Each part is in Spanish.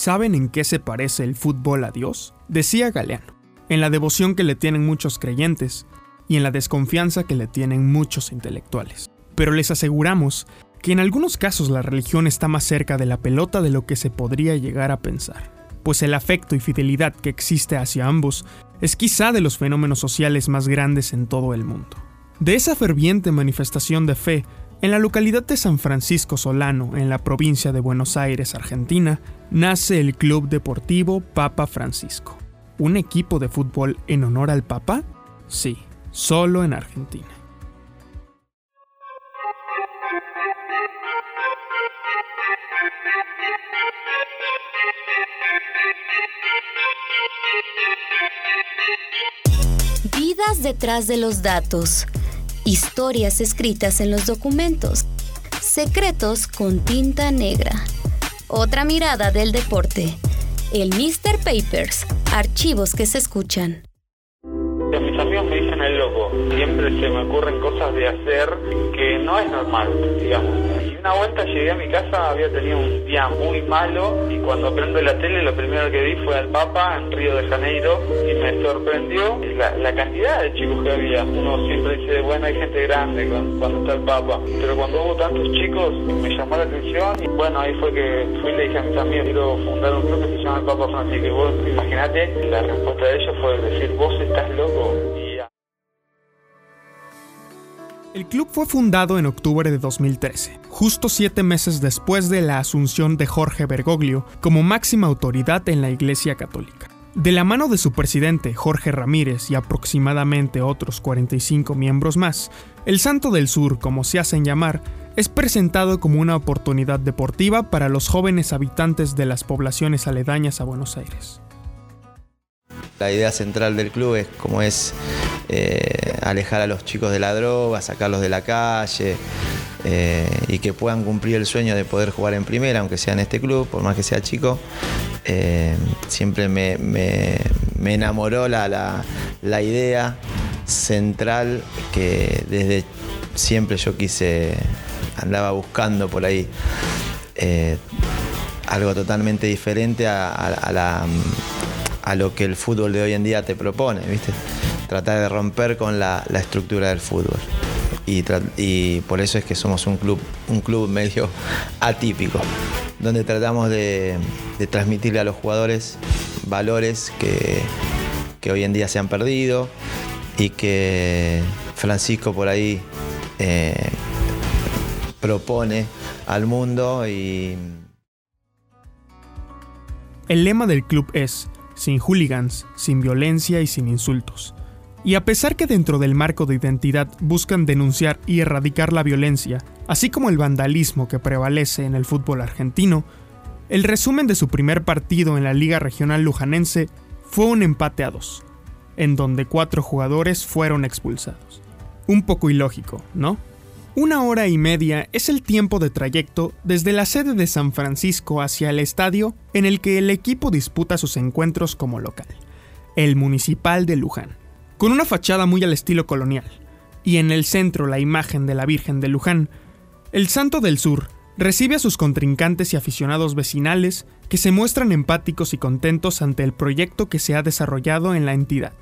¿Saben en qué se parece el fútbol a Dios? Decía Galeano, en la devoción que le tienen muchos creyentes y en la desconfianza que le tienen muchos intelectuales. Pero les aseguramos que en algunos casos la religión está más cerca de la pelota de lo que se podría llegar a pensar, pues el afecto y fidelidad que existe hacia ambos es quizá de los fenómenos sociales más grandes en todo el mundo. De esa ferviente manifestación de fe, en la localidad de San Francisco Solano, en la provincia de Buenos Aires, Argentina, nace el Club Deportivo Papa Francisco. ¿Un equipo de fútbol en honor al Papa? Sí, solo en Argentina. Vidas detrás de los datos historias escritas en los documentos, secretos con tinta negra. Otra mirada del deporte, el Mr. Papers, archivos que se escuchan. Mis amigos me dicen el loco, siempre se me ocurren cosas de hacer que no es normal, digamos una vuelta llegué a mi casa, había tenido un día muy malo y cuando prendo la tele lo primero que vi fue al Papa en Río de Janeiro y me sorprendió la, cantidad de chicos que había. Uno siempre dice, bueno, hay gente grande cuando, está el Papa, pero cuando hubo tantos chicos me llamó la atención y bueno, ahí fue que fui y le dije a mis amigos, quiero fundar un club que se llama el Papa Francisco y vos imaginate, la respuesta de ellos fue decir, vos estás loco. El club fue fundado en octubre de 2013, justo siete meses después de la asunción de Jorge Bergoglio como máxima autoridad en la Iglesia Católica. De la mano de su presidente, Jorge Ramírez, y aproximadamente otros 45 miembros más, el Santo del Sur, como se hacen llamar, es presentado como una oportunidad deportiva para los jóvenes habitantes de las poblaciones aledañas a Buenos Aires. La idea central del club es como es eh, alejar a los chicos de la droga, sacarlos de la calle eh, y que puedan cumplir el sueño de poder jugar en primera, aunque sea en este club, por más que sea chico. Eh, siempre me, enamoró la, idea central que desde siempre yo quise, andaba buscando por ahí algo totalmente diferente a la a lo que el fútbol de hoy en día te propone, ¿viste? Tratar de romper con la, estructura del fútbol. Y, por eso es que somos un club, un club medio atípico, donde tratamos de, transmitirle a los jugadores valores que, hoy en día se han perdido y que Francisco por ahí eh, propone al mundo y... El lema del club es sin hooligans, sin violencia y sin insultos. Y a pesar que dentro del marco de identidad buscan denunciar y erradicar la violencia, así como el vandalismo que prevalece en el fútbol argentino, el resumen de su primer partido en la Liga Regional Lujanense fue un empate a dos, en donde cuatro jugadores fueron expulsados. Un poco ilógico, ¿no? Una hora y media es el tiempo de trayecto desde la sede de San Francisco hacia el estadio en el que el equipo disputa sus encuentros como local, el Municipal de Luján, con una fachada muy al estilo colonial, y en el centro la imagen de la Virgen de Luján, el Santo del Sur recibe a sus contrincantes y aficionados vecinales que se muestran empáticos y contentos ante el proyecto que se ha desarrollado en la entidad.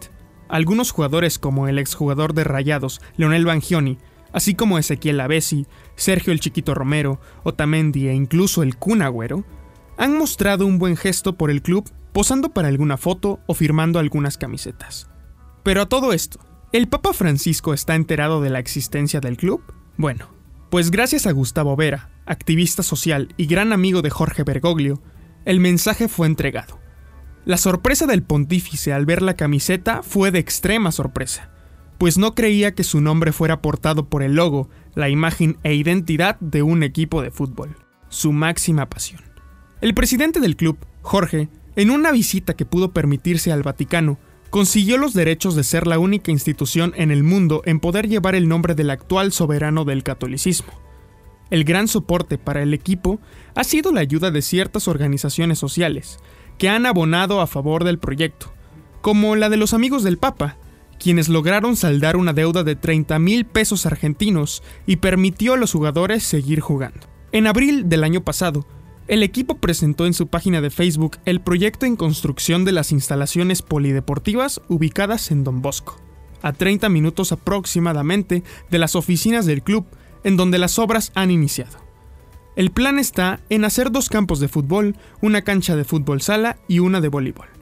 Algunos jugadores como el exjugador de Rayados, Leonel Bangioni, así como Ezequiel Avesi, Sergio el Chiquito Romero, Otamendi e incluso el Kun Agüero, han mostrado un buen gesto por el club posando para alguna foto o firmando algunas camisetas. Pero a todo esto, ¿el Papa Francisco está enterado de la existencia del club? Bueno, pues gracias a Gustavo Vera, activista social y gran amigo de Jorge Bergoglio, el mensaje fue entregado. La sorpresa del pontífice al ver la camiseta fue de extrema sorpresa pues no creía que su nombre fuera portado por el logo, la imagen e identidad de un equipo de fútbol, su máxima pasión. El presidente del club, Jorge, en una visita que pudo permitirse al Vaticano, consiguió los derechos de ser la única institución en el mundo en poder llevar el nombre del actual soberano del catolicismo. El gran soporte para el equipo ha sido la ayuda de ciertas organizaciones sociales, que han abonado a favor del proyecto, como la de los amigos del Papa, quienes lograron saldar una deuda de 30 mil pesos argentinos y permitió a los jugadores seguir jugando. En abril del año pasado, El equipo presentó en su página de Facebook el proyecto en construcción de las instalaciones polideportivas ubicadas en Don Bosco, a 30 minutos aproximadamente de las oficinas del club, en donde las obras han iniciado. El plan está en hacer dos campos de fútbol, una cancha de fútbol sala y una de voleibol.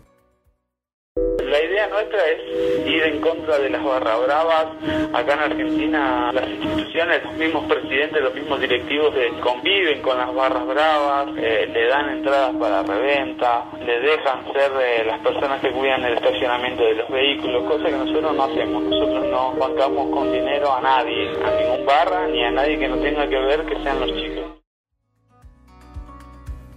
Nuestra es ir en contra de las barras bravas. Acá en Argentina las instituciones, los mismos presidentes, los mismos directivos conviven con las barras bravas, eh, le dan entradas para reventa, le dejan ser eh, las personas que cuidan el estacionamiento de los vehículos, cosa que nosotros no hacemos. Nosotros no bancamos con dinero a nadie, a ningún barra ni a nadie que no tenga que ver que sean los chicos.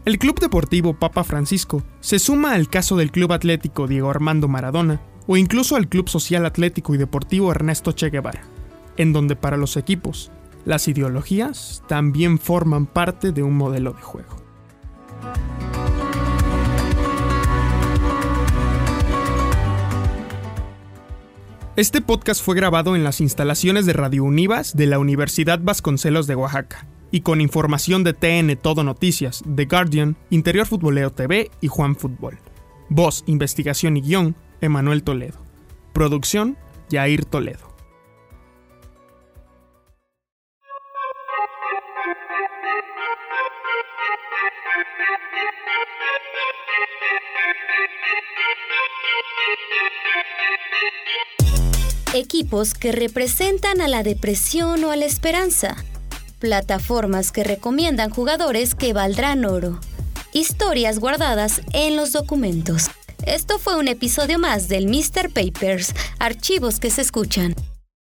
El Club Deportivo Papa Francisco se suma al caso del Club Atlético Diego Armando Maradona o incluso al Club Social Atlético y Deportivo Ernesto Che Guevara, en donde para los equipos las ideologías también forman parte de un modelo de juego. Este podcast fue grabado en las instalaciones de Radio Univas de la Universidad Vasconcelos de Oaxaca y con información de TN Todo Noticias, The Guardian, Interior Futbolero TV y Juan Fútbol. Voz, investigación y guion, Emanuel Toledo. Producción, Jair Toledo. Equipos que representan a la depresión o a la esperanza plataformas que recomiendan jugadores que valdrán oro, historias guardadas en los documentos. Esto fue un episodio más del Mr. Papers, archivos que se escuchan.